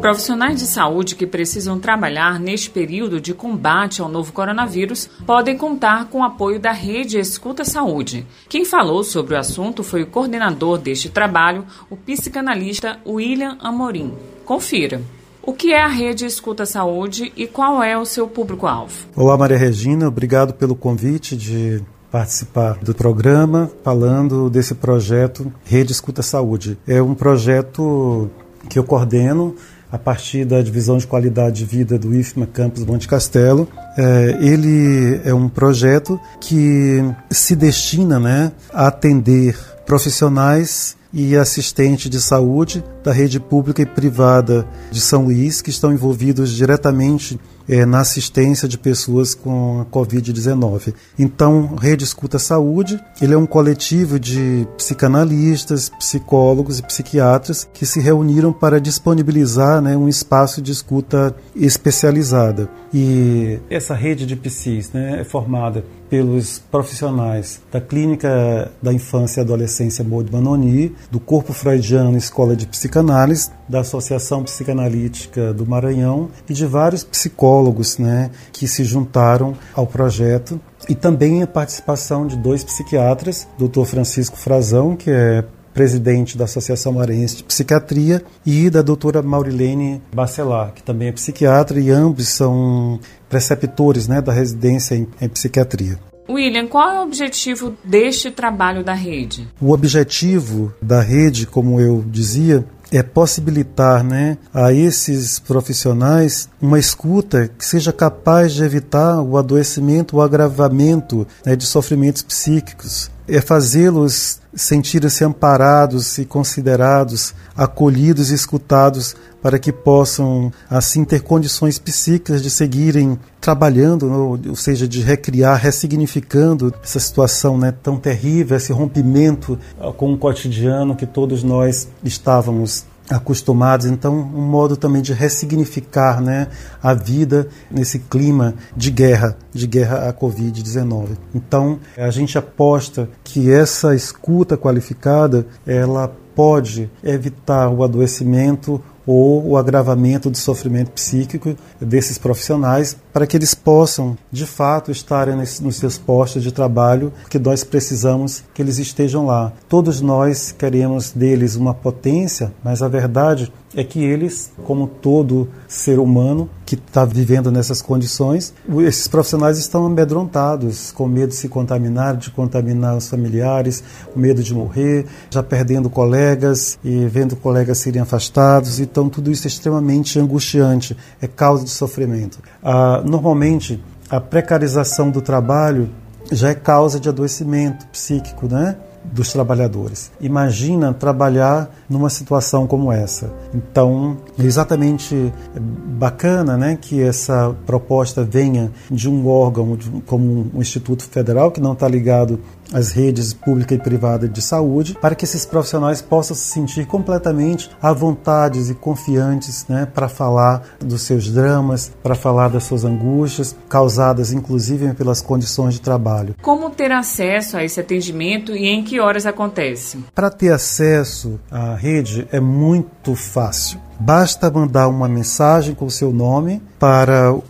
Profissionais de saúde que precisam trabalhar neste período de combate ao novo coronavírus podem contar com o apoio da Rede Escuta Saúde. Quem falou sobre o assunto foi o coordenador deste trabalho, o psicanalista William Amorim. Confira. O que é a Rede Escuta Saúde e qual é o seu público-alvo? Olá, Maria Regina. Obrigado pelo convite de participar do programa falando desse projeto Rede Escuta Saúde. É um projeto que eu coordeno a partir da divisão de qualidade de vida do IFMA Campus Monte Castelo. É, ele é um projeto que se destina né, a atender profissionais e assistentes de saúde da rede pública e privada de São Luís que estão envolvidos diretamente é, na assistência de pessoas com a Covid-19. Então, Rede Escuta Saúde, ele é um coletivo de psicanalistas, psicólogos e psiquiatras que se reuniram para disponibilizar né, um espaço de escuta especializada. E essa rede de psis né, é formada pelos profissionais da Clínica da Infância e Adolescência Maud Manoni, do Corpo Freudiano Escola de Psicanálise, da Associação Psicanalítica do Maranhão e de vários psicólogos né, que se juntaram ao projeto. E também a participação de dois psiquiatras, Dr. Francisco Frazão, que é presidente da Associação Maranhense de Psiquiatria, e da doutora Maurilene Bacelar, que também é psiquiatra, e ambos são preceptores né, da residência em, em psiquiatria. William, qual é o objetivo deste trabalho da rede? O objetivo da rede, como eu dizia, é possibilitar né, a esses profissionais uma escuta que seja capaz de evitar o adoecimento, o agravamento né, de sofrimentos psíquicos. É fazê-los sentirem-se amparados e considerados, acolhidos e escutados para que possam assim ter condições psíquicas de seguirem trabalhando, ou seja, de recriar, ressignificando essa situação né, tão terrível, esse rompimento ah, com o cotidiano que todos nós estávamos acostumados, então um modo também de ressignificar né, a vida nesse clima de guerra, de guerra à Covid-19. Então a gente aposta que essa escuta qualificada ela pode evitar o adoecimento ou o agravamento do sofrimento psíquico desses profissionais para que eles possam, de fato, estarem nos seus postos de trabalho, que nós precisamos que eles estejam lá. Todos nós queremos deles uma potência, mas a verdade é que eles, como todo ser humano que está vivendo nessas condições, esses profissionais estão amedrontados, com medo de se contaminar, de contaminar os familiares, com medo de morrer, já perdendo colegas e vendo colegas serem afastados. Então, tudo isso é extremamente angustiante, é causa de sofrimento. Ah, normalmente, a precarização do trabalho já é causa de adoecimento psíquico, né? Dos trabalhadores. Imagina trabalhar numa situação como essa. Então, é exatamente bacana né, que essa proposta venha de um órgão como um Instituto Federal, que não está ligado às redes pública e privada de saúde, para que esses profissionais possam se sentir completamente à vontade e confiantes né, para falar dos seus dramas, para falar das suas angústias, causadas inclusive pelas condições de trabalho. Como ter acesso a esse atendimento e em que horas acontece? Para ter acesso à rede é muito fácil. Basta mandar uma mensagem com o seu nome para o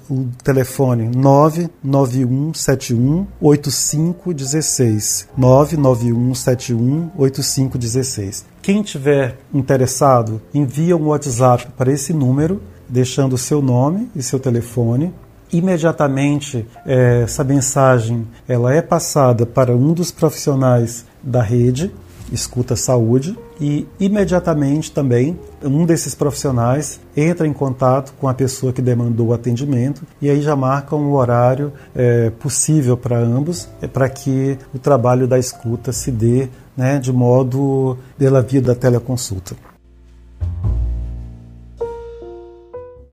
telefone 99171 8516. 99171 8516. Quem tiver interessado, envia um WhatsApp para esse número, deixando o seu nome e seu telefone imediatamente é, essa mensagem ela é passada para um dos profissionais da rede escuta saúde e imediatamente também um desses profissionais entra em contato com a pessoa que demandou o atendimento e aí já marca um horário é, possível para ambos é, para que o trabalho da escuta se dê né, de modo pela via da teleconsulta.